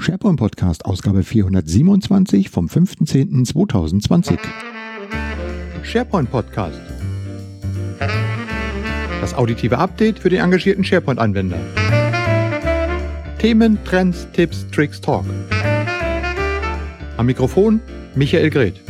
SharePoint Podcast, Ausgabe 427 vom 5.10.2020. SharePoint Podcast. Das auditive Update für den engagierten SharePoint-Anwender. Themen, Trends, Tipps, Tricks, Talk. Am Mikrofon Michael Greth.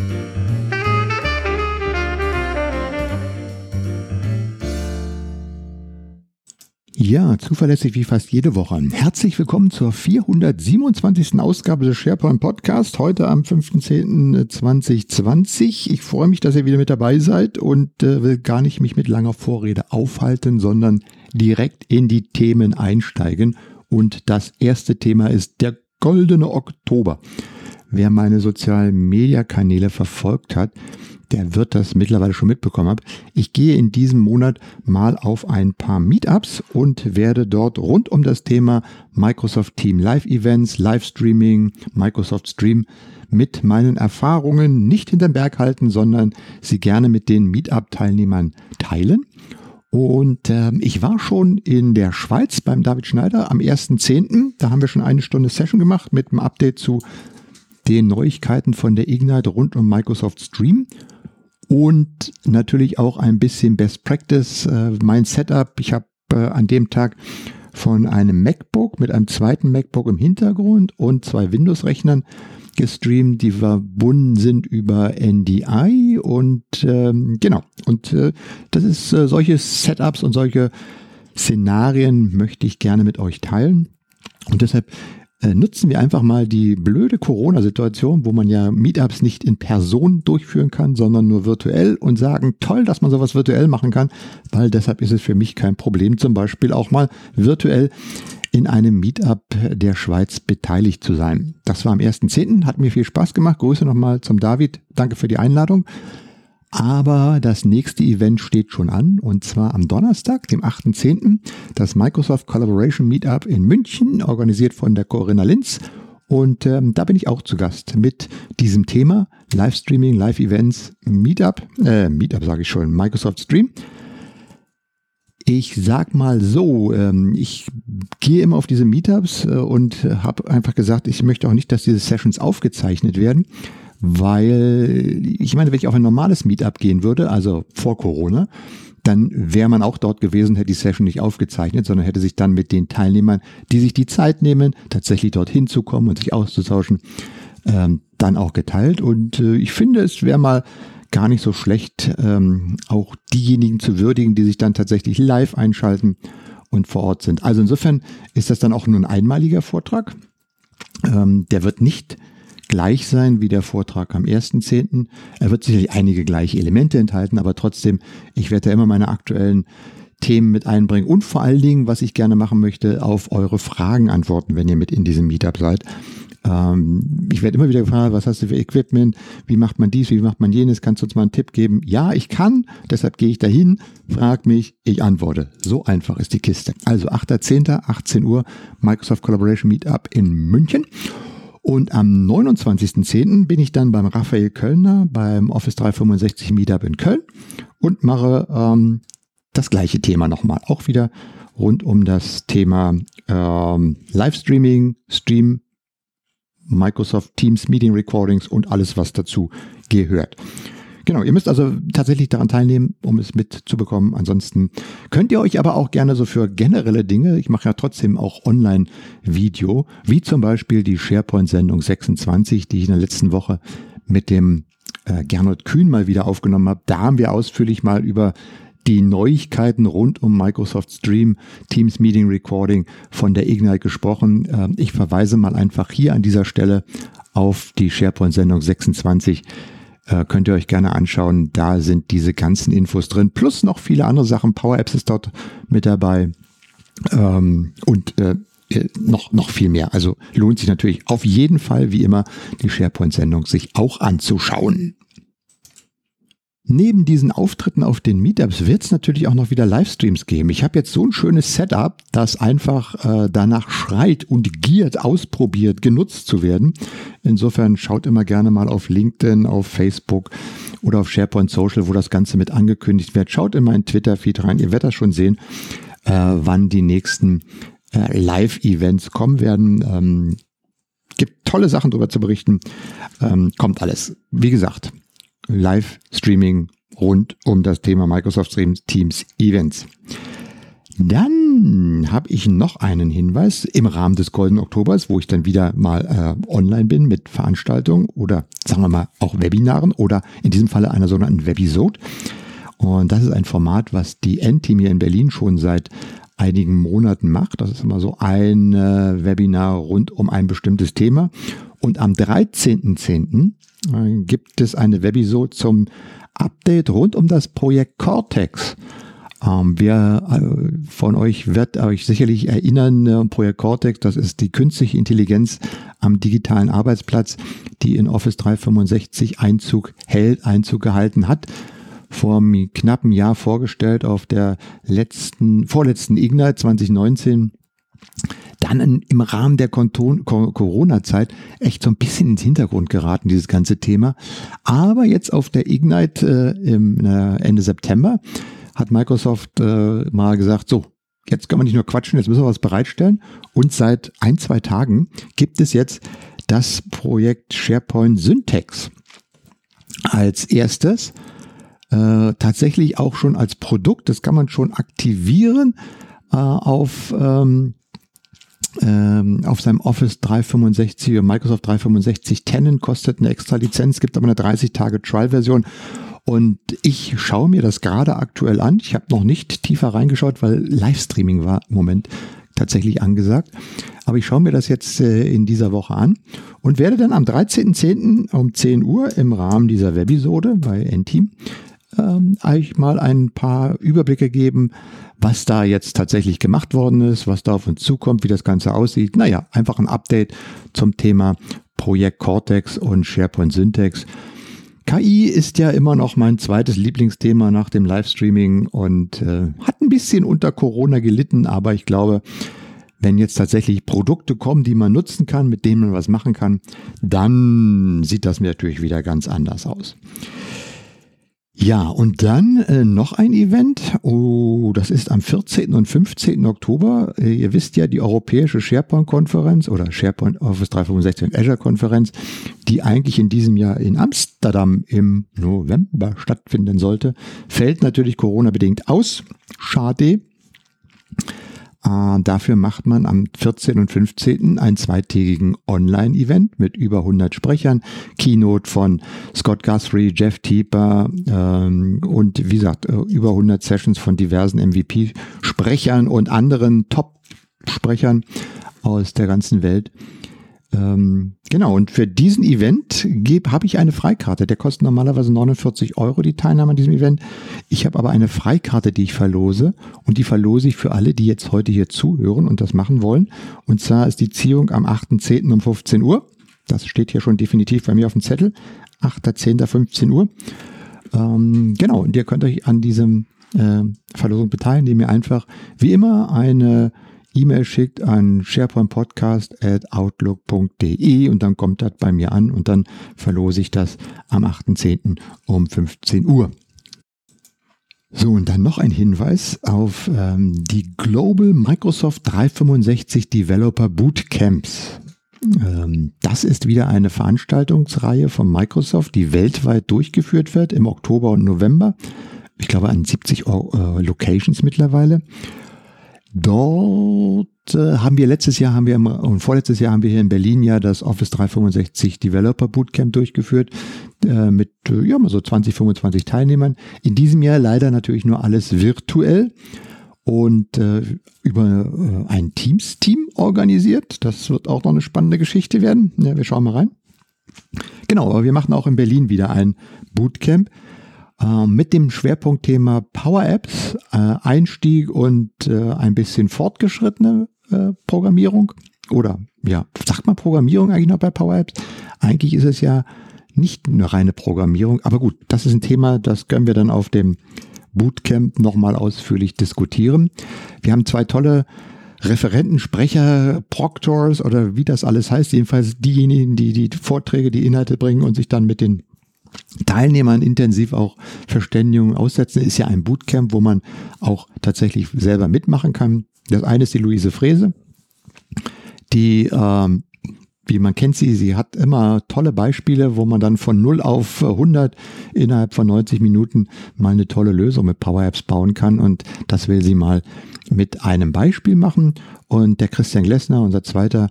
Ja, zuverlässig wie fast jede Woche. Herzlich willkommen zur 427. Ausgabe des SharePoint Podcast, heute am 15.10.2020. Ich freue mich, dass ihr wieder mit dabei seid und äh, will gar nicht mich mit langer Vorrede aufhalten, sondern direkt in die Themen einsteigen. Und das erste Thema ist der goldene Oktober. Wer meine sozialen Media-Kanäle verfolgt hat, der wird das mittlerweile schon mitbekommen haben. Ich gehe in diesem Monat mal auf ein paar Meetups und werde dort rund um das Thema Microsoft Team Live Events, Livestreaming, Microsoft Stream mit meinen Erfahrungen nicht hinterm Berg halten, sondern sie gerne mit den Meetup-Teilnehmern teilen. Und äh, ich war schon in der Schweiz beim David Schneider am 1.10. Da haben wir schon eine Stunde Session gemacht mit einem Update zu den Neuigkeiten von der Ignite rund um Microsoft Stream und natürlich auch ein bisschen Best Practice. Äh, mein Setup, ich habe äh, an dem Tag von einem MacBook mit einem zweiten MacBook im Hintergrund und zwei Windows-Rechnern gestreamt, die verbunden sind über NDI und ähm, genau. Und äh, das ist äh, solche Setups und solche Szenarien möchte ich gerne mit euch teilen. Und deshalb nutzen wir einfach mal die blöde Corona-Situation, wo man ja Meetups nicht in Person durchführen kann, sondern nur virtuell und sagen, toll, dass man sowas virtuell machen kann, weil deshalb ist es für mich kein Problem, zum Beispiel auch mal virtuell in einem Meetup der Schweiz beteiligt zu sein. Das war am 1.10., hat mir viel Spaß gemacht. Grüße nochmal zum David. Danke für die Einladung. Aber das nächste Event steht schon an und zwar am Donnerstag, dem 8.10., das Microsoft Collaboration Meetup in München, organisiert von der Corinna Linz. Und ähm, da bin ich auch zu Gast mit diesem Thema Livestreaming, Live-Events, Meetup, äh, Meetup sage ich schon, Microsoft Stream. Ich sag mal so, ähm, ich gehe immer auf diese Meetups äh, und habe einfach gesagt, ich möchte auch nicht, dass diese Sessions aufgezeichnet werden weil ich meine, wenn ich auf ein normales Meetup gehen würde, also vor Corona, dann wäre man auch dort gewesen, hätte die Session nicht aufgezeichnet, sondern hätte sich dann mit den Teilnehmern, die sich die Zeit nehmen, tatsächlich dorthin zu kommen und sich auszutauschen, ähm, dann auch geteilt. Und äh, ich finde, es wäre mal gar nicht so schlecht, ähm, auch diejenigen zu würdigen, die sich dann tatsächlich live einschalten und vor Ort sind. Also insofern ist das dann auch nur ein einmaliger Vortrag. Ähm, der wird nicht gleich sein wie der Vortrag am 1.10. Er wird sicherlich einige gleiche Elemente enthalten, aber trotzdem, ich werde da immer meine aktuellen Themen mit einbringen und vor allen Dingen, was ich gerne machen möchte, auf eure Fragen antworten, wenn ihr mit in diesem Meetup seid. Ähm, ich werde immer wieder gefragt, was hast du für Equipment, wie macht man dies, wie macht man jenes, kannst du uns mal einen Tipp geben? Ja, ich kann, deshalb gehe ich dahin, frag mich, ich antworte. So einfach ist die Kiste. Also 8.10., 18 Uhr, Microsoft Collaboration Meetup in München. Und am 29.10. bin ich dann beim Raphael Kölner beim Office 365 Meetup in Köln und mache ähm, das gleiche Thema nochmal. Auch wieder rund um das Thema ähm, Livestreaming, Stream, Microsoft Teams Meeting Recordings und alles, was dazu gehört. Genau, ihr müsst also tatsächlich daran teilnehmen, um es mitzubekommen. Ansonsten könnt ihr euch aber auch gerne so für generelle Dinge, ich mache ja trotzdem auch Online-Video, wie zum Beispiel die SharePoint-Sendung 26, die ich in der letzten Woche mit dem äh, Gernot Kühn mal wieder aufgenommen habe. Da haben wir ausführlich mal über die Neuigkeiten rund um Microsoft Stream, Teams Meeting Recording von der Ignite gesprochen. Äh, ich verweise mal einfach hier an dieser Stelle auf die SharePoint-Sendung 26 äh, könnt ihr euch gerne anschauen. Da sind diese ganzen Infos drin, plus noch viele andere Sachen. Power Apps ist dort mit dabei ähm, und äh, noch, noch viel mehr. Also lohnt sich natürlich auf jeden Fall, wie immer, die SharePoint-Sendung sich auch anzuschauen. Neben diesen Auftritten auf den Meetups wird es natürlich auch noch wieder Livestreams geben. Ich habe jetzt so ein schönes Setup, das einfach äh, danach schreit und giert, ausprobiert, genutzt zu werden. Insofern schaut immer gerne mal auf LinkedIn, auf Facebook oder auf SharePoint Social, wo das Ganze mit angekündigt wird. Schaut in meinen Twitter-Feed rein. Ihr werdet das schon sehen, äh, wann die nächsten äh, Live-Events kommen werden. Ähm, gibt tolle Sachen darüber zu berichten. Ähm, kommt alles. Wie gesagt, Live-Streaming rund um das Thema Microsoft Teams Events. Dann habe ich noch einen Hinweis im Rahmen des Golden Oktobers, wo ich dann wieder mal äh, online bin mit Veranstaltungen oder sagen wir mal auch Webinaren oder in diesem Falle einer sogenannten Webisode. Und das ist ein Format, was die N-Team hier in Berlin schon seit einigen Monaten macht. Das ist immer so ein äh, Webinar rund um ein bestimmtes Thema. Und am 13.10. Äh, gibt es eine Webisode zum Update rund um das Projekt Cortex. Ähm, wer äh, von euch wird euch sicherlich erinnern, äh, Projekt Cortex, das ist die künstliche Intelligenz am digitalen Arbeitsplatz, die in Office 365 Einzug hält, Einzug gehalten hat. Vor einem knappen Jahr vorgestellt auf der letzten, vorletzten Ignite 2019 dann im Rahmen der Corona-Zeit echt so ein bisschen ins Hintergrund geraten, dieses ganze Thema. Aber jetzt auf der Ignite äh, im äh, Ende September hat Microsoft äh, mal gesagt, so, jetzt können wir nicht nur quatschen, jetzt müssen wir was bereitstellen. Und seit ein, zwei Tagen gibt es jetzt das Projekt SharePoint Syntax als erstes. Äh, tatsächlich auch schon als Produkt, das kann man schon aktivieren äh, auf ähm, ähm, auf seinem Office 365 oder Microsoft 365 Tenant kostet eine extra Lizenz, gibt aber eine 30 Tage Trial-Version. Und ich schaue mir das gerade aktuell an. Ich habe noch nicht tiefer reingeschaut, weil Livestreaming war im Moment tatsächlich angesagt. Aber ich schaue mir das jetzt äh, in dieser Woche an und werde dann am 13.10. um 10 Uhr im Rahmen dieser Webisode bei N-Team ähm, euch mal ein paar Überblicke geben, was da jetzt tatsächlich gemacht worden ist, was da auf uns zukommt, wie das Ganze aussieht. Naja, einfach ein Update zum Thema Projekt Cortex und SharePoint Syntax. KI ist ja immer noch mein zweites Lieblingsthema nach dem Livestreaming und äh, hat ein bisschen unter Corona gelitten, aber ich glaube, wenn jetzt tatsächlich Produkte kommen, die man nutzen kann, mit denen man was machen kann, dann sieht das natürlich wieder ganz anders aus. Ja, und dann äh, noch ein Event. Oh, das ist am 14. und 15. Oktober. Äh, ihr wisst ja, die europäische SharePoint-Konferenz oder SharePoint Office 365 und Azure-Konferenz, die eigentlich in diesem Jahr in Amsterdam im November stattfinden sollte, fällt natürlich Corona-bedingt aus. Schade. Äh, dafür macht man am 14. und 15. einen zweitägigen Online-Event mit über 100 Sprechern. Keynote von Scott Guthrie, Jeff Tieper ähm, und wie gesagt, äh, über 100 Sessions von diversen MVP-Sprechern und anderen Top-Sprechern aus der ganzen Welt. Ähm, genau, und für diesen Event habe ich eine Freikarte. Der kostet normalerweise 49 Euro, die Teilnahme an diesem Event. Ich habe aber eine Freikarte, die ich verlose. Und die verlose ich für alle, die jetzt heute hier zuhören und das machen wollen. Und zwar ist die Ziehung am 8.10. um 15 Uhr. Das steht hier schon definitiv bei mir auf dem Zettel. 8.10. 15 Uhr. Ähm, genau, und ihr könnt euch an diesem äh, Verlosung beteiligen, indem ihr einfach wie immer eine E-Mail schickt an sharepointpodcast.outlook.de und dann kommt das bei mir an und dann verlose ich das am 8.10. um 15 Uhr. So, und dann noch ein Hinweis auf ähm, die Global Microsoft 365 Developer Bootcamps. Ähm, das ist wieder eine Veranstaltungsreihe von Microsoft, die weltweit durchgeführt wird im Oktober und November. Ich glaube an 70 äh, Locations mittlerweile. Dort äh, haben wir letztes Jahr haben wir und vorletztes Jahr haben wir hier in Berlin ja das Office 365 Developer Bootcamp durchgeführt äh, mit ja mal so 20 25 Teilnehmern. In diesem Jahr leider natürlich nur alles virtuell und äh, über äh, ein Teams-Team organisiert. Das wird auch noch eine spannende Geschichte werden. Ja, wir schauen mal rein. Genau, aber wir machen auch in Berlin wieder ein Bootcamp äh, mit dem Schwerpunktthema Power Apps, äh, Einstieg und äh, ein bisschen fortgeschrittene äh, Programmierung. Oder ja, sagt man Programmierung eigentlich noch bei Power Apps? Eigentlich ist es ja nicht eine reine Programmierung, aber gut, das ist ein Thema, das können wir dann auf dem Bootcamp nochmal ausführlich diskutieren. Wir haben zwei tolle Referenten, Sprecher, Proctors oder wie das alles heißt, jedenfalls diejenigen, die die Vorträge, die Inhalte bringen und sich dann mit den Teilnehmern intensiv auch Verständigung aussetzen, ist ja ein Bootcamp, wo man auch tatsächlich selber mitmachen kann. Das eine ist die Luise Frese, die ähm, wie man kennt sie. Sie hat immer tolle Beispiele, wo man dann von 0 auf 100 innerhalb von 90 Minuten mal eine tolle Lösung mit Power Apps bauen kann. Und das will sie mal mit einem Beispiel machen. Und der Christian Glessner, unser zweiter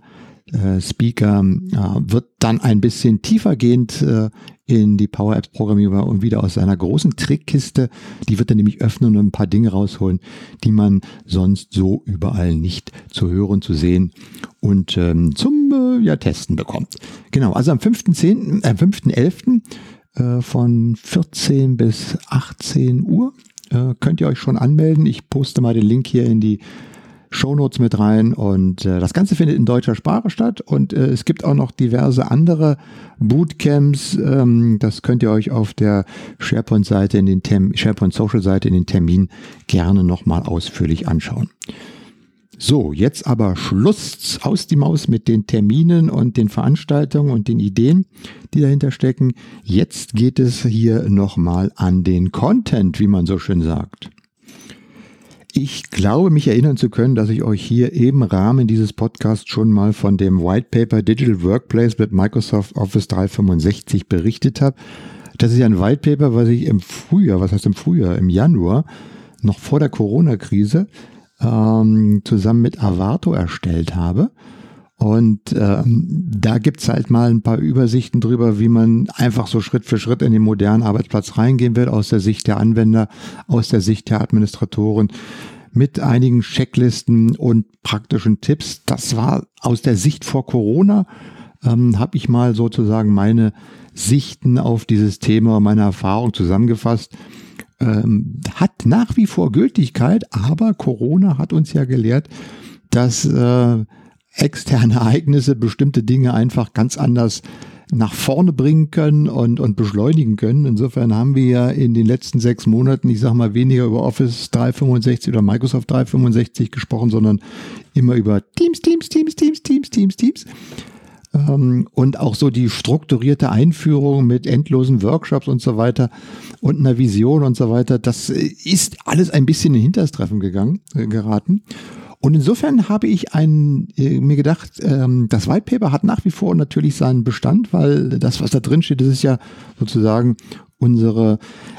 äh, Speaker äh, wird dann ein bisschen tiefergehend äh, in die Power Apps Programmierer und wieder aus seiner großen Trickkiste, die wird er nämlich öffnen und ein paar Dinge rausholen, die man sonst so überall nicht zu hören, zu sehen und ähm, zum äh, ja, Testen bekommt. Genau, also am 5.10., äh, 5.11. Äh, von 14 bis 18 Uhr äh, könnt ihr euch schon anmelden. Ich poste mal den Link hier in die Shownotes mit rein und äh, das Ganze findet in deutscher Sprache statt und äh, es gibt auch noch diverse andere Bootcamps. Ähm, das könnt ihr euch auf der SharePoint-Seite in den Term SharePoint Social-Seite in den Termin gerne nochmal ausführlich anschauen. So, jetzt aber Schluss aus die Maus mit den Terminen und den Veranstaltungen und den Ideen, die dahinter stecken. Jetzt geht es hier nochmal an den Content, wie man so schön sagt. Ich glaube, mich erinnern zu können, dass ich euch hier im Rahmen dieses Podcasts schon mal von dem White Paper Digital Workplace mit Microsoft Office 365 berichtet habe. Das ist ja ein White Paper, was ich im Frühjahr, was heißt im Frühjahr, im Januar, noch vor der Corona-Krise, ähm, zusammen mit Avato erstellt habe. Und ähm, da gibt's halt mal ein paar Übersichten drüber, wie man einfach so Schritt für Schritt in den modernen Arbeitsplatz reingehen will, aus der Sicht der Anwender, aus der Sicht der Administratoren, mit einigen Checklisten und praktischen Tipps. Das war aus der Sicht vor Corona, ähm, habe ich mal sozusagen meine Sichten auf dieses Thema, meine Erfahrung zusammengefasst ähm, hat nach wie vor Gültigkeit, aber Corona hat uns ja gelehrt, dass äh, externe Ereignisse bestimmte Dinge einfach ganz anders nach vorne bringen können und, und beschleunigen können. Insofern haben wir ja in den letzten sechs Monaten, ich sage mal, weniger über Office 365 oder Microsoft 365 gesprochen, sondern immer über Teams, Teams, Teams, Teams, Teams, Teams, Teams. Ähm, und auch so die strukturierte Einführung mit endlosen Workshops und so weiter und einer Vision und so weiter, das ist alles ein bisschen in Hinterstreffen gegangen, äh, geraten. Und insofern habe ich ein, äh, mir gedacht, ähm, das White Paper hat nach wie vor natürlich seinen Bestand, weil das, was da drin steht, das ist ja sozusagen unsere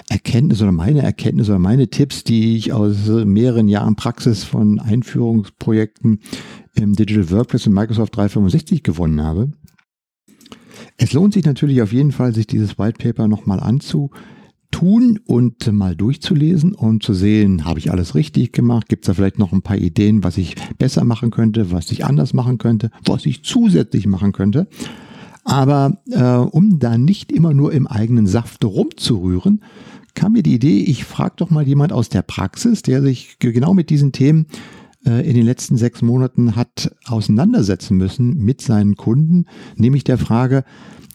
Erkenntnisse oder meine Erkenntnisse oder meine Tipps, die ich aus mehreren Jahren Praxis von Einführungsprojekten im Digital Workplace in Microsoft 365 gewonnen habe. Es lohnt sich natürlich auf jeden Fall, sich dieses White Paper nochmal anzutun und mal durchzulesen und zu sehen, habe ich alles richtig gemacht? Gibt es da vielleicht noch ein paar Ideen, was ich besser machen könnte, was ich anders machen könnte, was ich zusätzlich machen könnte? Aber äh, um da nicht immer nur im eigenen Saft rumzurühren, kam mir die Idee, ich frage doch mal jemand aus der Praxis, der sich genau mit diesen Themen äh, in den letzten sechs Monaten hat auseinandersetzen müssen mit seinen Kunden, nämlich der Frage,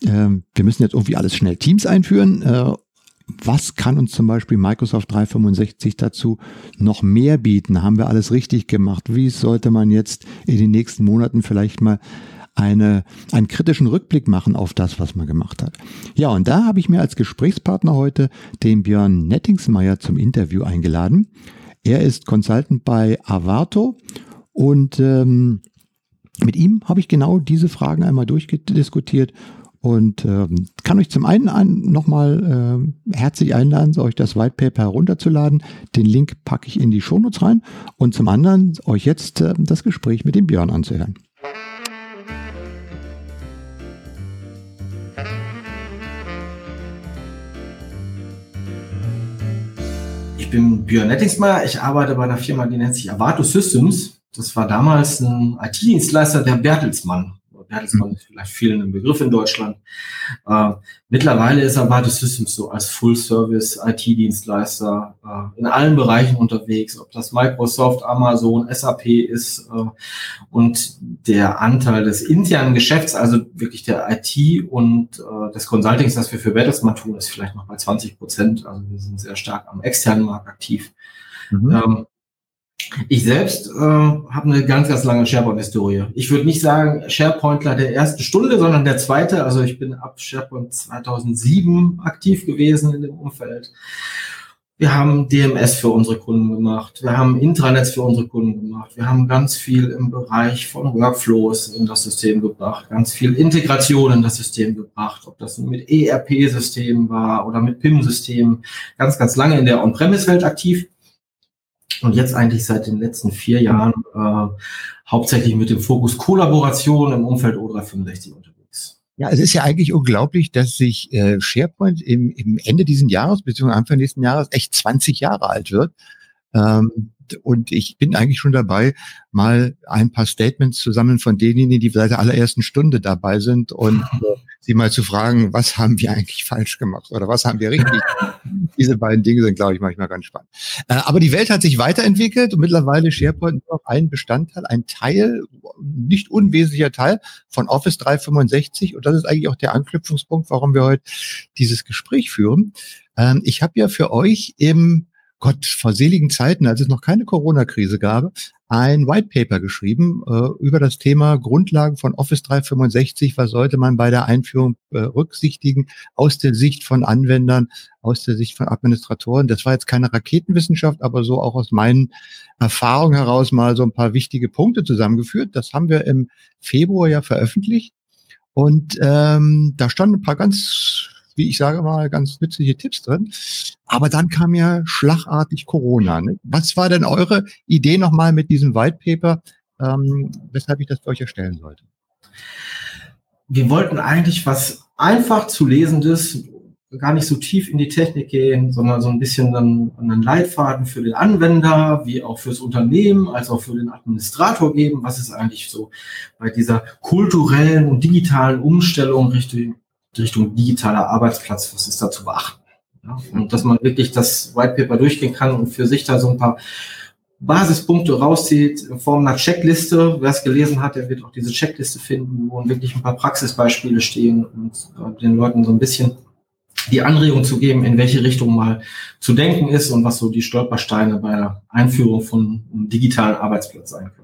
äh, wir müssen jetzt irgendwie alles schnell Teams einführen. Was kann uns zum Beispiel Microsoft 365 dazu noch mehr bieten? Haben wir alles richtig gemacht? Wie sollte man jetzt in den nächsten Monaten vielleicht mal eine, einen kritischen Rückblick machen auf das, was man gemacht hat. Ja, und da habe ich mir als Gesprächspartner heute den Björn Nettingsmeier zum Interview eingeladen. Er ist Consultant bei Avato und ähm, mit ihm habe ich genau diese Fragen einmal durchdiskutiert und ähm, kann euch zum einen ein, nochmal äh, herzlich einladen, euch das White Paper herunterzuladen. Den Link packe ich in die Shownotes rein und zum anderen euch jetzt äh, das Gespräch mit dem Björn anzuhören. bin Björn Nettingsmeier. Ich arbeite bei einer Firma, die nennt sich Avato Systems. Das war damals ein IT-Dienstleister der Bertelsmann. Bertelsmann ist vielleicht vielen ein Begriff in Deutschland. Äh, mittlerweile ist Avato Systems so als Full-Service IT-Dienstleister äh, in allen Bereichen unterwegs, ob das Microsoft, Amazon, SAP ist äh, und der Anteil des internen Geschäfts, also wirklich der IT und äh, des Consultings, das wir für Bertelsmann tun, ist vielleicht noch bei 20 Prozent. Also wir sind sehr stark am externen Markt aktiv. Mhm. Ähm, ich selbst äh, habe eine ganz, ganz lange SharePoint-Historie. Ich würde nicht sagen SharePointler der ersten Stunde, sondern der zweite. Also ich bin ab SharePoint 2007 aktiv gewesen in dem Umfeld Wir haben DMS für unsere Kunden gemacht. Wir haben Intranets für unsere Kunden gemacht. Wir haben ganz viel im Bereich von Workflows in das System gebracht, ganz viel Integration in das System gebracht, ob das mit ERP-Systemen war oder mit PIM-Systemen. Ganz, ganz lange in der On-Premise-Welt aktiv. Und jetzt eigentlich seit den letzten vier Jahren äh, hauptsächlich mit dem Fokus Kollaboration im Umfeld O365 unterwegs. Ja, es ist ja eigentlich unglaublich, dass sich äh, SharePoint im, im Ende diesen Jahres, beziehungsweise Anfang nächsten Jahres, echt 20 Jahre alt wird. Ähm, und ich bin eigentlich schon dabei, mal ein paar Statements zusammen von denjenigen, die seit der allerersten Stunde dabei sind und äh, sie mal zu fragen, was haben wir eigentlich falsch gemacht oder was haben wir richtig. Diese beiden Dinge sind, glaube ich, manchmal ganz spannend. Äh, aber die Welt hat sich weiterentwickelt und mittlerweile SharePoint nur noch ein Bestandteil, ein Teil, nicht unwesentlicher Teil von Office 365 und das ist eigentlich auch der Anknüpfungspunkt, warum wir heute dieses Gespräch führen. Ähm, ich habe ja für euch im Gott, vor seligen Zeiten, als es noch keine Corona-Krise gab, ein White Paper geschrieben äh, über das Thema Grundlagen von Office 365. Was sollte man bei der Einführung äh, rücksichtigen aus der Sicht von Anwendern, aus der Sicht von Administratoren? Das war jetzt keine Raketenwissenschaft, aber so auch aus meinen Erfahrungen heraus mal so ein paar wichtige Punkte zusammengeführt. Das haben wir im Februar ja veröffentlicht. Und ähm, da standen ein paar ganz wie ich sage mal, ganz nützliche Tipps drin. Aber dann kam ja schlagartig Corona. Ne? Was war denn eure Idee nochmal mit diesem White Paper, ähm, weshalb ich das für euch erstellen sollte? Wir wollten eigentlich was einfach zu lesendes, gar nicht so tief in die Technik gehen, sondern so ein bisschen dann einen Leitfaden für den Anwender, wie auch fürs Unternehmen, als auch für den Administrator geben. Was ist eigentlich so bei dieser kulturellen und digitalen Umstellung Richtung, Richtung digitaler Arbeitsplatz, was ist da zu beachten? Ja, und dass man wirklich das White Paper durchgehen kann und für sich da so ein paar Basispunkte rauszieht in Form einer Checkliste. Wer es gelesen hat, der wird auch diese Checkliste finden, wo wirklich ein paar Praxisbeispiele stehen und äh, den Leuten so ein bisschen die Anregung zu geben, in welche Richtung mal zu denken ist und was so die Stolpersteine bei der Einführung von einem digitalen Arbeitsplatz sein können.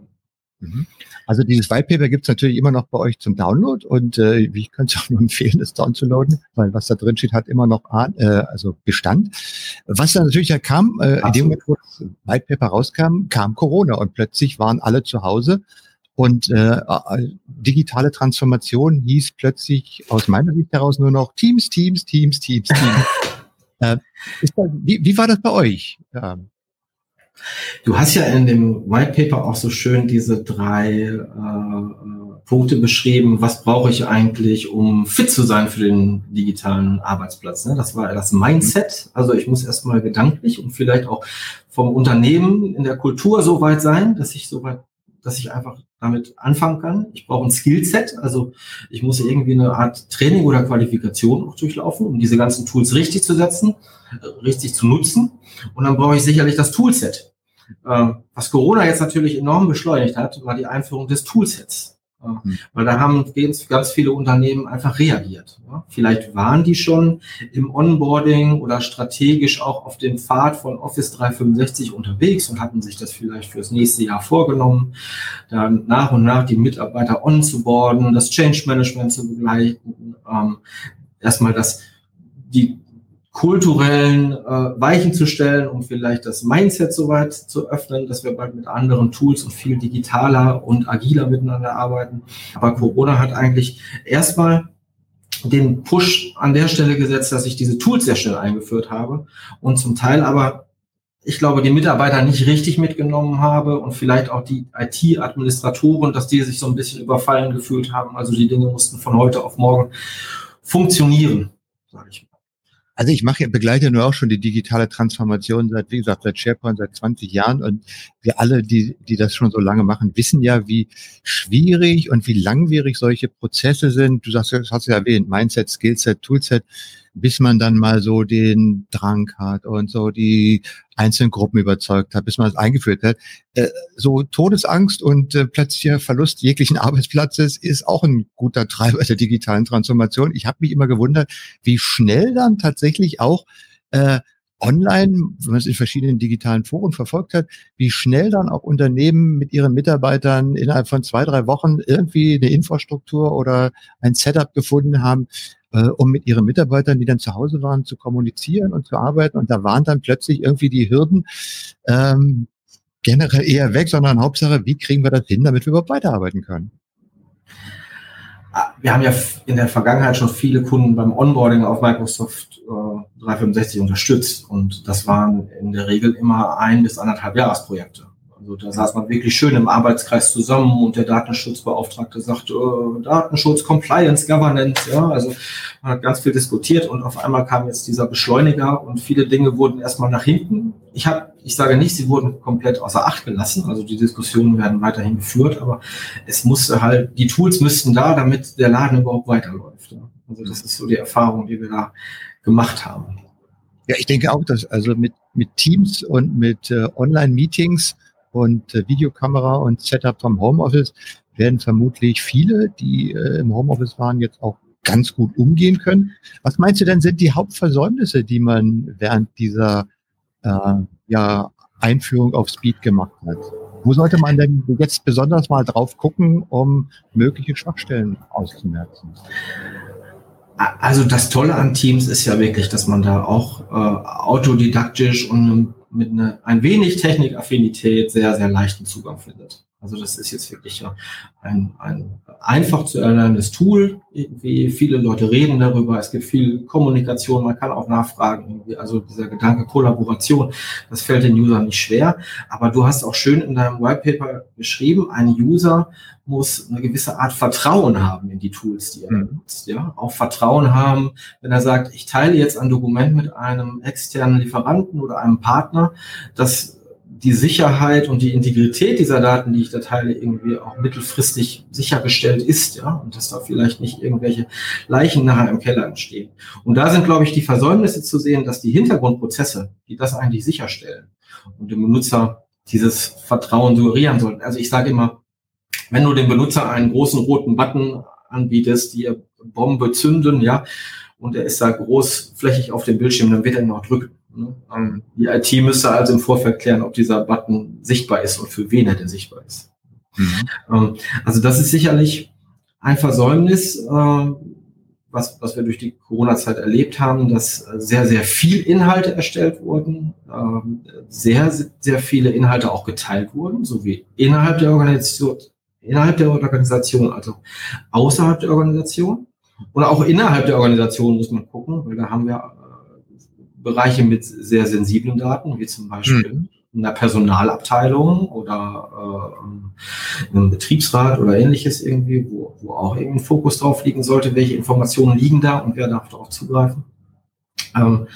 Mhm. Also dieses White Paper gibt es natürlich immer noch bei euch zum Download und äh, ich könnte es auch nur empfehlen, es downzuladen, weil was da drin steht, hat immer noch äh, also Bestand. Was dann natürlich ja kam, äh, in dem Moment, wo das White Paper rauskam, kam Corona und plötzlich waren alle zu Hause und äh, äh digitale Transformation hieß plötzlich aus meiner Sicht heraus nur noch Teams, Teams, Teams, Teams, Teams. äh, ist da, wie, wie war das bei euch? Ähm, Du hast ja in dem White Paper auch so schön diese drei äh, Punkte beschrieben. Was brauche ich eigentlich, um fit zu sein für den digitalen Arbeitsplatz? Ne? Das war das Mindset. Also ich muss erstmal gedanklich und vielleicht auch vom Unternehmen in der Kultur so weit sein, dass ich so weit dass ich einfach damit anfangen kann. Ich brauche ein Skillset, also ich muss irgendwie eine Art Training oder Qualifikation auch durchlaufen, um diese ganzen Tools richtig zu setzen, richtig zu nutzen. Und dann brauche ich sicherlich das Toolset. Ähm, was Corona jetzt natürlich enorm beschleunigt hat, war die Einführung des Toolsets. Mhm. Weil da haben ganz viele Unternehmen einfach reagiert. Vielleicht waren die schon im Onboarding oder strategisch auch auf dem Pfad von Office 365 unterwegs und hatten sich das vielleicht fürs nächste Jahr vorgenommen, dann nach und nach die Mitarbeiter onzuboarden, das Change Management zu begleiten, ähm, erstmal das, die kulturellen äh, Weichen zu stellen, um vielleicht das Mindset so weit zu öffnen, dass wir bald mit anderen Tools und viel digitaler und agiler miteinander arbeiten. Aber Corona hat eigentlich erstmal den Push an der Stelle gesetzt, dass ich diese Tools sehr schnell eingeführt habe und zum Teil aber ich glaube, die Mitarbeiter nicht richtig mitgenommen habe und vielleicht auch die IT-Administratoren, dass die sich so ein bisschen überfallen gefühlt haben. Also die Dinge mussten von heute auf morgen funktionieren, sage ich mal. Also ich mache, begleite nur auch schon die digitale Transformation seit, wie gesagt, seit SharePoint seit 20 Jahren und wir alle, die, die das schon so lange machen, wissen ja, wie schwierig und wie langwierig solche Prozesse sind. Du sagst, das hast du ja erwähnt, Mindset, Skillset, Toolset bis man dann mal so den Drang hat und so die einzelnen Gruppen überzeugt hat, bis man es eingeführt hat. Äh, so Todesangst und äh, plötzlicher Verlust jeglichen Arbeitsplatzes ist auch ein guter Treiber der digitalen Transformation. Ich habe mich immer gewundert, wie schnell dann tatsächlich auch äh, online, wenn man es in verschiedenen digitalen Foren verfolgt hat, wie schnell dann auch Unternehmen mit ihren Mitarbeitern innerhalb von zwei, drei Wochen irgendwie eine Infrastruktur oder ein Setup gefunden haben, äh, um mit ihren Mitarbeitern, die dann zu Hause waren, zu kommunizieren und zu arbeiten. Und da waren dann plötzlich irgendwie die Hürden ähm, generell eher weg, sondern Hauptsache, wie kriegen wir das hin, damit wir überhaupt weiterarbeiten können. Ah, wir haben ja in der Vergangenheit schon viele Kunden beim Onboarding auf Microsoft äh, 365 unterstützt und das waren in der Regel immer ein bis anderthalb Jahresprojekte. Also da saß man wirklich schön im Arbeitskreis zusammen und der Datenschutzbeauftragte sagt, äh, Datenschutz, Compliance, Governance, ja, also man hat ganz viel diskutiert und auf einmal kam jetzt dieser Beschleuniger und viele Dinge wurden erstmal nach hinten. Ich habe, ich sage nicht, sie wurden komplett außer Acht gelassen, also die Diskussionen werden weiterhin geführt, aber es musste halt, die Tools müssten da, damit der Laden überhaupt weiterläuft. Ja. Also das ist so die Erfahrung, die wir da gemacht haben. Ja, ich denke auch, dass also mit, mit Teams und mit äh, Online-Meetings und äh, Videokamera und Setup vom Homeoffice werden vermutlich viele, die äh, im Homeoffice waren, jetzt auch ganz gut umgehen können. Was meinst du denn sind die Hauptversäumnisse, die man während dieser äh, ja, Einführung auf Speed gemacht hat? Wo sollte man denn jetzt besonders mal drauf gucken, um mögliche Schwachstellen auszumerzen? Also das Tolle an Teams ist ja wirklich, dass man da auch äh, autodidaktisch und mit einer, ein wenig Technikaffinität sehr, sehr leichten Zugang findet. Also das ist jetzt wirklich ein, ein einfach zu erlernendes Tool. Irgendwie viele Leute reden darüber. Es gibt viel Kommunikation. Man kann auch nachfragen. Also dieser Gedanke Kollaboration, das fällt den Usern nicht schwer. Aber du hast auch schön in deinem Whitepaper geschrieben, ein User muss eine gewisse Art Vertrauen haben in die Tools, die er mhm. nutzt. Ja, auch Vertrauen haben, wenn er sagt, ich teile jetzt ein Dokument mit einem externen Lieferanten oder einem Partner, dass die Sicherheit und die Integrität dieser Daten, die ich da teile, irgendwie auch mittelfristig sichergestellt ist, ja, und dass da vielleicht nicht irgendwelche Leichen nachher im Keller entstehen. Und da sind, glaube ich, die Versäumnisse zu sehen, dass die Hintergrundprozesse, die das eigentlich sicherstellen und dem Benutzer dieses Vertrauen suggerieren sollten. Also ich sage immer, wenn du dem Benutzer einen großen roten Button anbietest, die Bombe zünden, ja, und er ist da großflächig auf dem Bildschirm, dann wird er ihn auch drücken. Ne? Ähm, die IT müsste also im Vorfeld klären, ob dieser Button sichtbar ist und für wen er denn sichtbar ist. Mhm. Ähm, also das ist sicherlich ein Versäumnis, äh, was, was wir durch die Corona-Zeit erlebt haben, dass sehr, sehr viel Inhalte erstellt wurden, ähm, sehr, sehr viele Inhalte auch geteilt wurden, sowie innerhalb der Organisation, innerhalb der Organisation, also außerhalb der Organisation. Oder auch innerhalb der Organisation muss man gucken, weil da haben wir Bereiche mit sehr sensiblen Daten, wie zum Beispiel mhm. in der Personalabteilung oder äh, einem Betriebsrat oder ähnliches irgendwie, wo, wo auch irgendein Fokus drauf liegen sollte, welche Informationen liegen da und wer darf darauf zugreifen. Ähm,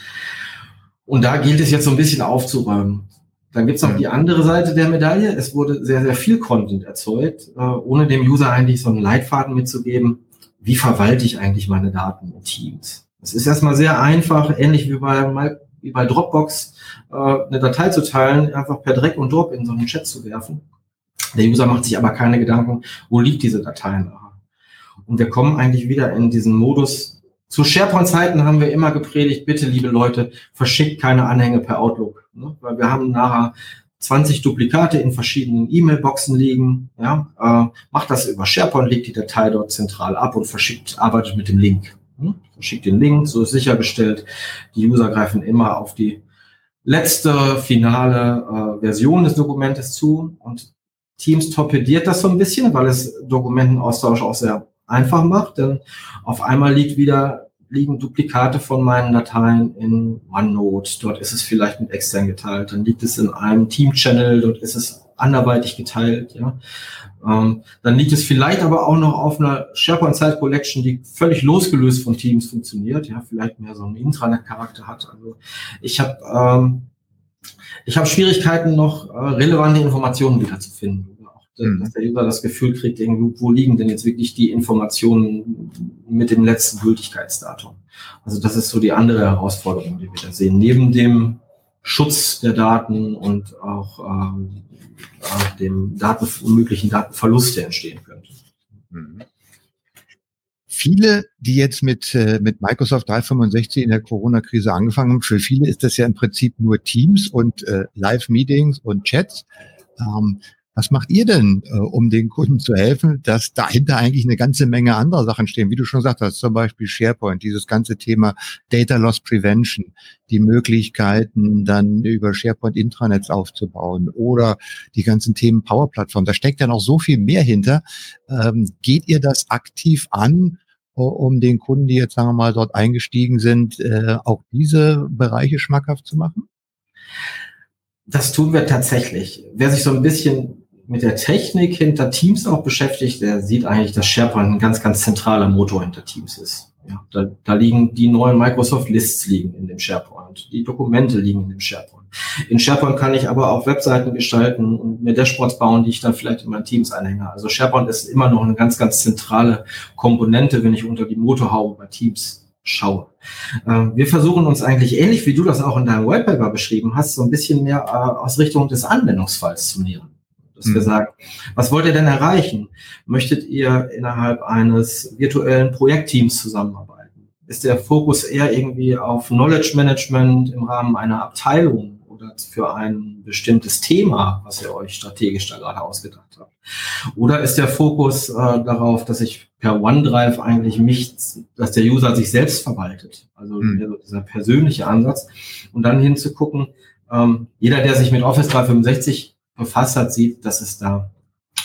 und da gilt es jetzt so ein bisschen aufzuräumen. Dann gibt's noch die andere Seite der Medaille. Es wurde sehr, sehr viel Content erzeugt, äh, ohne dem User eigentlich so einen Leitfaden mitzugeben, wie verwalte ich eigentlich meine Daten in Teams. Es ist erstmal sehr einfach, ähnlich wie bei, wie bei Dropbox, äh, eine Datei zu teilen, einfach per Drag und Drop in so einen Chat zu werfen. Der User macht sich aber keine Gedanken, wo liegt diese Datei nachher. Und wir kommen eigentlich wieder in diesen Modus. Zu SharePoint-Zeiten haben wir immer gepredigt, bitte, liebe Leute, verschickt keine Anhänge per Outlook. Ne? Weil wir haben nachher 20 Duplikate in verschiedenen E-Mail-Boxen liegen. Ja? Äh, macht das über SharePoint, legt die Datei dort zentral ab und verschickt, arbeitet mit dem Link. Hm? Schickt den Link, so ist sichergestellt. Die User greifen immer auf die letzte finale äh, Version des Dokumentes zu und Teams torpediert das so ein bisschen, weil es Dokumentenaustausch auch sehr einfach macht, denn auf einmal liegt wieder, liegen Duplikate von meinen Dateien in OneNote. Dort ist es vielleicht mit extern geteilt. Dann liegt es in einem Team-Channel. Dort ist es anderweitig geteilt. Ja. Ähm, dann liegt es vielleicht aber auch noch auf einer SharePoint Site Collection, die völlig losgelöst von Teams funktioniert, ja, vielleicht mehr so einen Intranet-Charakter hat. Also ich habe ähm, ich habe Schwierigkeiten noch äh, relevante Informationen wiederzufinden. Auch, mhm. dass der User das Gefühl kriegt, irgendwie, wo liegen denn jetzt wirklich die Informationen mit dem letzten Gültigkeitsdatum. Also das ist so die andere Herausforderung, die wir da sehen. Neben dem Schutz der Daten und auch ähm, äh, dem Daten, möglichen Datenverlust, der entstehen könnte. Mhm. Viele, die jetzt mit, äh, mit Microsoft 365 in der Corona-Krise angefangen haben, für viele ist das ja im Prinzip nur Teams und äh, Live-Meetings und Chats. Ähm, Was macht ihr denn, äh, um den Kunden zu helfen, dass dahinter eigentlich eine ganze Menge anderer Sachen stehen? Wie du schon gesagt hast, zum Beispiel SharePoint, dieses ganze Thema Data Loss Prevention, die Möglichkeiten dann über SharePoint Intranets aufzubauen oder die ganzen Themen Power Plattform. Da steckt ja noch so viel mehr hinter. Ähm, geht ihr das aktiv an? um den Kunden, die jetzt sagen wir mal dort eingestiegen sind, äh, auch diese Bereiche schmackhaft zu machen? Das tun wir tatsächlich. Wer sich so ein bisschen mit der Technik hinter Teams auch beschäftigt, der sieht eigentlich, dass SharePoint ein ganz, ganz zentraler Motor hinter Teams ist. Ja, da, da liegen die neuen Microsoft Lists liegen in dem SharePoint, die Dokumente liegen in dem SharePoint. In SharePoint kann ich aber auch Webseiten gestalten und mir Dashboards bauen, die ich dann vielleicht in mein Teams anhänge. Also SharePoint ist immer noch eine ganz, ganz zentrale Komponente, wenn ich unter die Motorhaube bei Teams schaue. Äh, wir versuchen uns eigentlich ähnlich, wie du das auch in deinem Whitepaper beschrieben hast, so ein bisschen mehr äh, aus Richtung des Anwendungsfalls zu nähern dass mhm. wir sagen, was wollt ihr denn erreichen? Möchtet ihr innerhalb eines virtuellen Projektteams zusammenarbeiten? Ist der Fokus eher irgendwie auf Knowledge Management im Rahmen einer Abteilung oder für ein bestimmtes Thema, was ihr euch strategisch da gerade ausgedacht habt? Oder ist der Fokus äh, darauf, dass ich per OneDrive eigentlich mich, dass der User sich selbst verwaltet? Also mhm. dieser persönliche Ansatz. Und dann hinzugucken, ähm, jeder, der sich mit Office 365 befasst hat, sieht, dass es da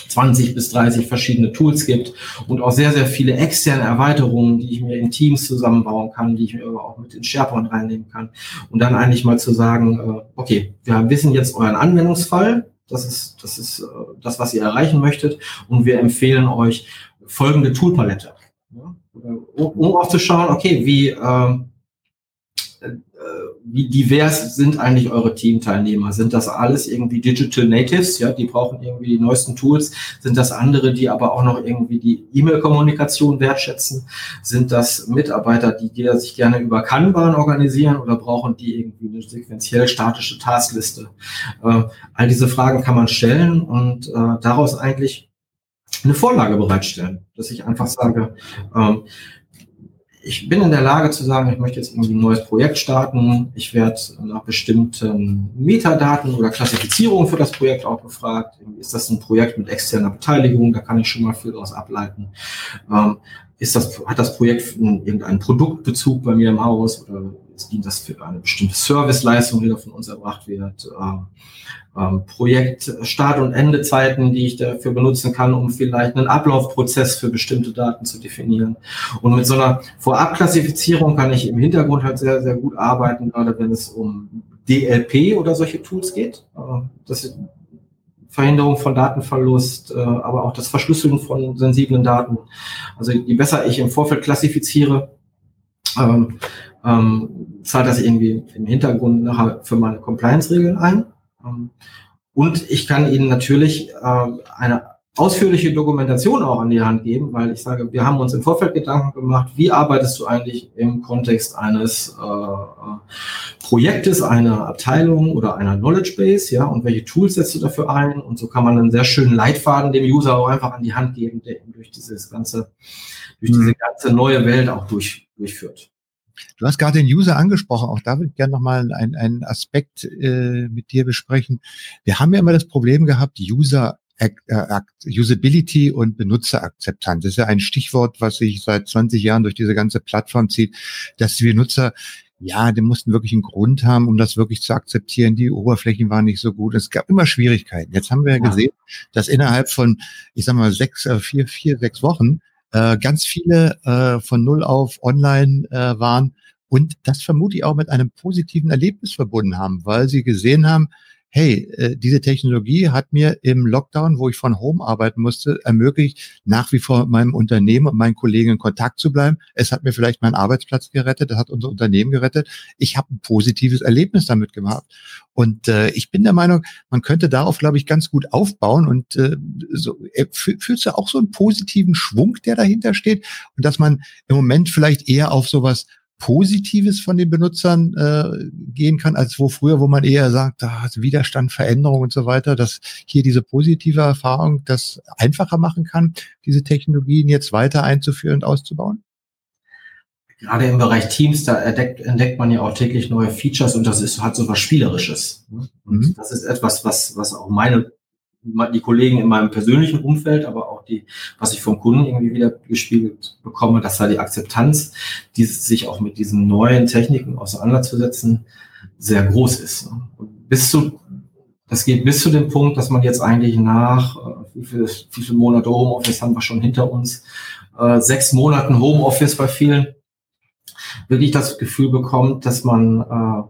20 bis 30 verschiedene Tools gibt und auch sehr, sehr viele externe Erweiterungen, die ich mir in Teams zusammenbauen kann, die ich mir aber auch mit in SharePoint reinnehmen kann. Und dann eigentlich mal zu sagen, äh, okay, wir wissen jetzt euren Anwendungsfall, das ist, das ist äh, das, was ihr erreichen möchtet und wir empfehlen euch folgende Toolpalette. Um auch zu schauen, okay, wie, ähm, wie divers sind eigentlich eure Teamteilnehmer? Sind das alles irgendwie Digital Natives? Ja, die brauchen irgendwie die neuesten Tools. Sind das andere, die aber auch noch irgendwie die E-Mail-Kommunikation wertschätzen? Sind das Mitarbeiter, die, die sich gerne über Kanban organisieren oder brauchen die irgendwie eine sequenziell statische Taskliste? Äh, all diese Fragen kann man stellen und äh, daraus eigentlich eine Vorlage bereitstellen, dass ich einfach sage, ähm, ich bin in der Lage zu sagen, ich möchte jetzt irgendwie ein neues Projekt starten. Ich werde nach bestimmten Metadaten oder Klassifizierungen für das Projekt auch gefragt. Ist das ein Projekt mit externer Beteiligung? Da kann ich schon mal viel daraus ableiten. Ähm, ist das, hat das Projekt irgendeinen Produktbezug bei mir im Haus oder dient das für eine bestimmte Serviceleistung, die da von uns erbracht wird? Ähm, ähm, Projekt Start- und Endezeiten, die ich dafür benutzen kann, um vielleicht einen Ablaufprozess für bestimmte Daten zu definieren. Und mit so einer Vorabklassifizierung kann ich im Hintergrund halt sehr, sehr gut arbeiten, gerade wenn es um DLP oder solche Tools geht. Äh, das Verhinderung von Datenverlust, äh, aber auch das Verschlüsseln von sensiblen Daten. Also je besser ich im Vorfeld klassifiziere, ähm, ähm, zahlt das irgendwie im Hintergrund nachher für meine Compliance-Regeln ein. Ähm, und ich kann Ihnen natürlich äh, eine ausführliche Dokumentation auch an die Hand geben, weil ich sage, wir haben uns im Vorfeld Gedanken gemacht, wie arbeitest du eigentlich im Kontext eines äh, äh, Projektes, einer Abteilung oder einer Knowledge Base, ja, und welche Tools setzt du dafür ein? Und so kann man einen sehr schönen Leitfaden dem User auch einfach an die Hand geben, der ihn durch dieses ganze, durch diese mhm. ganze neue Welt auch durch, durchführt. Du hast gerade den User angesprochen. Auch da würde ich gerne nochmal einen, einen Aspekt äh, mit dir besprechen. Wir haben ja immer das Problem gehabt, User äh, Usability und Benutzerakzeptanz. Das ist ja ein Stichwort, was sich seit 20 Jahren durch diese ganze Plattform zieht, dass die Benutzer ja, die mussten wirklich einen Grund haben, um das wirklich zu akzeptieren. Die Oberflächen waren nicht so gut. Es gab immer Schwierigkeiten. Jetzt haben wir ja gesehen, dass innerhalb von, ich sag mal, sechs, äh, vier, vier, sechs Wochen äh, ganz viele äh, von null auf online äh, waren und das vermute ich auch mit einem positiven Erlebnis verbunden haben, weil sie gesehen haben, hey, äh, diese Technologie hat mir im Lockdown, wo ich von Home arbeiten musste, ermöglicht, nach wie vor mit meinem Unternehmen und meinen Kollegen in Kontakt zu bleiben. Es hat mir vielleicht meinen Arbeitsplatz gerettet, es hat unser Unternehmen gerettet. Ich habe ein positives Erlebnis damit gemacht. Und äh, ich bin der Meinung, man könnte darauf, glaube ich, ganz gut aufbauen. Und äh, so, äh, fühlst du auch so einen positiven Schwung, der dahinter steht? Und dass man im Moment vielleicht eher auf sowas Positives von den Benutzern äh, gehen kann, als wo früher, wo man eher sagt, da hat Widerstand, Veränderung und so weiter, dass hier diese positive Erfahrung das einfacher machen kann, diese Technologien jetzt weiter einzuführen und auszubauen? Gerade im Bereich Teams, da entdeckt, entdeckt man ja auch täglich neue Features und das ist, hat so was Spielerisches. Und mhm. Das ist etwas, was, was auch meine die Kollegen in meinem persönlichen Umfeld, aber auch die, was ich vom Kunden irgendwie wieder gespiegelt bekomme, dass da die Akzeptanz, dieses, sich auch mit diesen neuen Techniken auseinanderzusetzen, sehr groß ist. Und bis zu, das geht bis zu dem Punkt, dass man jetzt eigentlich nach, äh, wie viele, wie viele Monate Homeoffice haben wir schon hinter uns, äh, sechs Monaten Homeoffice bei vielen, wirklich das Gefühl bekommt, dass man äh,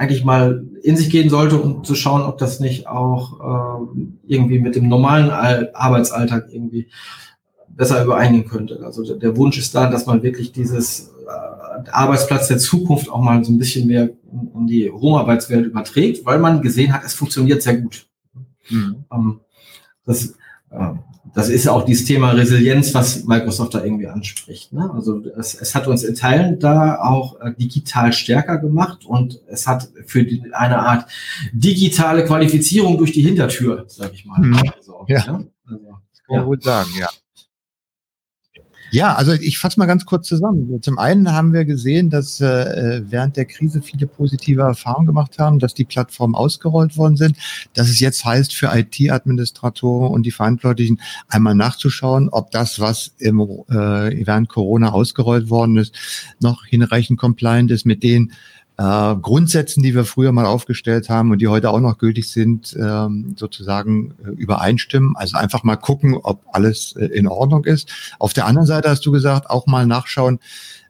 eigentlich mal in sich gehen sollte, um zu schauen, ob das nicht auch äh, irgendwie mit dem normalen Arbeitsalltag irgendwie besser übereingehen könnte. Also der, der Wunsch ist da, dass man wirklich dieses äh, Arbeitsplatz der Zukunft auch mal so ein bisschen mehr in, in die Homearbeitswelt überträgt, weil man gesehen hat, es funktioniert sehr gut. Mhm. Ähm, das, äh, das ist auch dieses Thema Resilienz, was Microsoft da irgendwie anspricht. Ne? Also es, es hat uns in Teilen da auch äh, digital stärker gemacht und es hat für die, eine Art digitale Qualifizierung durch die Hintertür, sage ich mal. Mhm. Gesorgt, ja. Ne? Also, kann man ja. wohl sagen, ja. Ja, also ich fasse mal ganz kurz zusammen. Zum einen haben wir gesehen, dass äh, während der Krise viele positive Erfahrungen gemacht haben, dass die Plattformen ausgerollt worden sind, dass es jetzt heißt für IT-Administratoren und die Verantwortlichen einmal nachzuschauen, ob das, was im, äh, während Corona ausgerollt worden ist, noch hinreichend compliant ist mit den äh, Grundsätzen, die wir früher mal aufgestellt haben und die heute auch noch gültig sind, ähm, sozusagen äh, übereinstimmen. Also einfach mal gucken, ob alles äh, in Ordnung ist. Auf der anderen Seite hast du gesagt, auch mal nachschauen,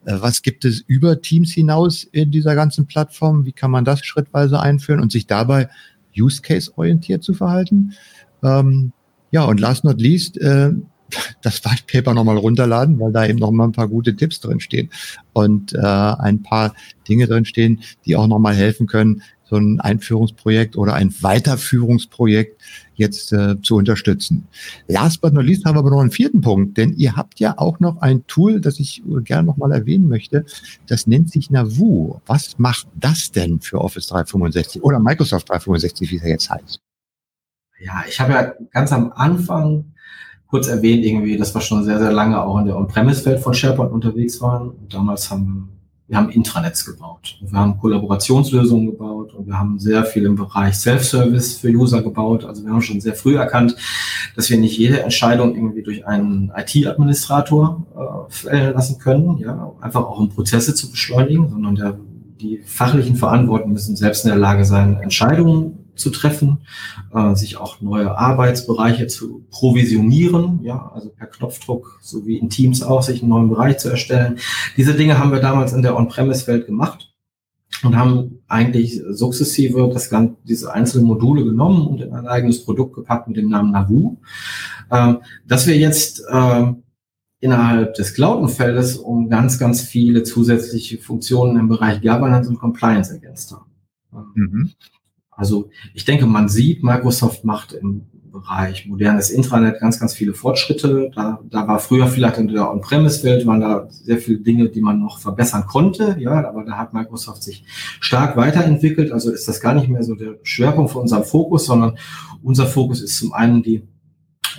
äh, was gibt es über Teams hinaus in dieser ganzen Plattform? Wie kann man das schrittweise einführen und sich dabei Use Case orientiert zu verhalten? Ähm, ja, und last not least, äh, das White Paper nochmal runterladen, weil da eben nochmal ein paar gute Tipps drinstehen und äh, ein paar Dinge drinstehen, die auch nochmal helfen können, so ein Einführungsprojekt oder ein Weiterführungsprojekt jetzt äh, zu unterstützen. Last but not least haben wir aber noch einen vierten Punkt, denn ihr habt ja auch noch ein Tool, das ich gerne nochmal erwähnen möchte. Das nennt sich Navu. Was macht das denn für Office 365 oder Microsoft 365, wie es ja jetzt heißt? Ja, ich habe ja ganz am Anfang kurz erwähnt, irgendwie, dass wir schon sehr, sehr lange auch in der On-Premise-Welt von SharePoint unterwegs waren. Und damals haben wir, haben Intranets gebaut. Wir haben Kollaborationslösungen gebaut und wir haben sehr viel im Bereich Self-Service für User gebaut. Also wir haben schon sehr früh erkannt, dass wir nicht jede Entscheidung irgendwie durch einen IT-Administrator äh, fällen lassen können, ja, einfach auch um Prozesse zu beschleunigen, sondern der, die fachlichen Verantwortlichen müssen selbst in der Lage sein, Entscheidungen zu treffen, äh, sich auch neue Arbeitsbereiche zu provisionieren, ja, also per Knopfdruck, so wie in Teams auch, sich einen neuen Bereich zu erstellen. Diese Dinge haben wir damals in der On-Premise-Welt gemacht und haben eigentlich sukzessive das Ganze, diese einzelnen Module genommen und in ein eigenes Produkt gepackt mit dem Namen Navu, äh, dass wir jetzt äh, innerhalb des Cloud-Umfeldes um ganz, ganz viele zusätzliche Funktionen im Bereich Governance und Compliance ergänzt haben. Mhm. Also ich denke, man sieht, Microsoft macht im Bereich modernes Intranet ganz, ganz viele Fortschritte. Da, da war früher vielleicht in der On-Premise-Welt, waren da sehr viele Dinge, die man noch verbessern konnte. Ja, aber da hat Microsoft sich stark weiterentwickelt. Also ist das gar nicht mehr so der Schwerpunkt für unseren Fokus, sondern unser Fokus ist zum einen die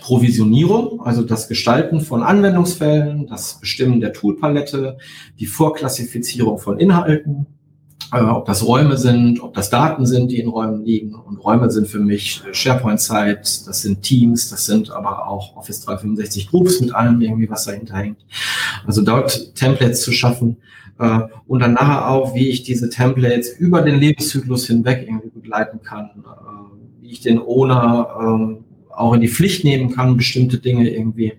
Provisionierung, also das Gestalten von Anwendungsfällen, das Bestimmen der Toolpalette, die Vorklassifizierung von Inhalten, äh, ob das Räume sind, ob das Daten sind, die in Räumen liegen. Und Räume sind für mich äh, SharePoint-Sites, das sind Teams, das sind aber auch Office 365 Groups mit allem irgendwie, was dahinter hängt. Also dort Templates zu schaffen äh, und dann nachher auch, wie ich diese Templates über den Lebenszyklus hinweg irgendwie begleiten kann, äh, wie ich den Owner äh, auch in die Pflicht nehmen kann, bestimmte Dinge irgendwie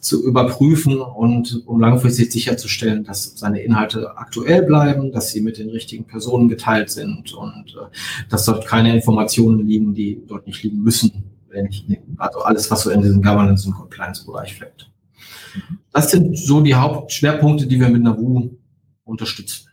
zu überprüfen und um langfristig sicherzustellen, dass seine Inhalte aktuell bleiben, dass sie mit den richtigen Personen geteilt sind und äh, dass dort keine Informationen liegen, die dort nicht liegen müssen. Wenn ich, also alles, was so in diesem Governance- und Compliance-Bereich fällt. Das sind so die Hauptschwerpunkte, die wir mit Navu unterstützen.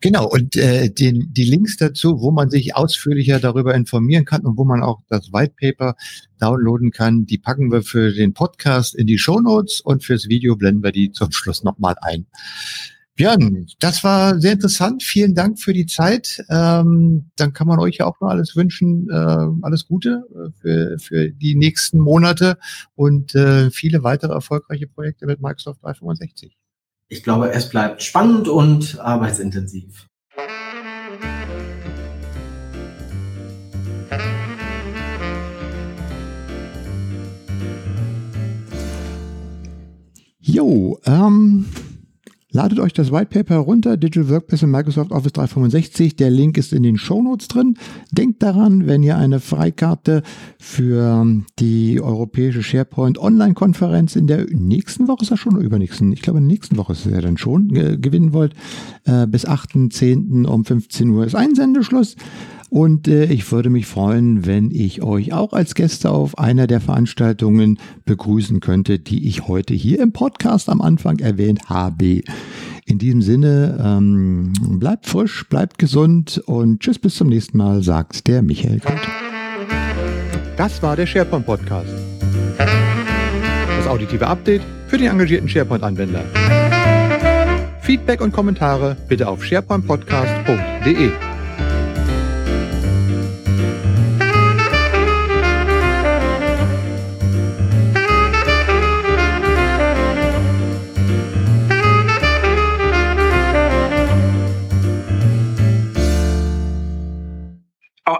Genau, und äh, den, die Links dazu, wo man sich ausführlicher darüber informieren kann und wo man auch das White Paper downloaden kann, die packen wir für den Podcast in die Show Notes und fürs Video blenden wir die zum Schluss nochmal ein. Björn, das war sehr interessant. Vielen Dank für die Zeit. Ähm, dann kann man euch ja auch noch alles wünschen, äh, alles Gute äh, für, für die nächsten Monate und äh, viele weitere erfolgreiche Projekte mit Microsoft 365 ich glaube, es bleibt spannend und arbeitsintensiv. Jo, ähm, Ladet euch das White Paper herunter, Digital Workplace in Microsoft Office 365. Der Link ist in den Show Notes drin. Denkt daran, wenn ihr eine Freikarte für die europäische SharePoint Online-Konferenz in der nächsten Woche ist das schon übernächsten? Ich glaube, in der nächsten Woche ist es ja dann schon, äh, gewinnen wollt. Äh, bis 8.10. um 15 Uhr ist Einsendeschluss. Und äh, ich würde mich freuen, wenn ich euch auch als Gäste auf einer der Veranstaltungen begrüßen könnte, die ich heute hier im Podcast am Anfang erwähnt habe. In diesem Sinne, ähm, bleibt frisch, bleibt gesund und tschüss bis zum nächsten Mal, sagt der Michael Kurt. Das war der SharePoint Podcast. Das auditive Update für den engagierten SharePoint-Anwender. Feedback und Kommentare bitte auf sharepointpodcast.de.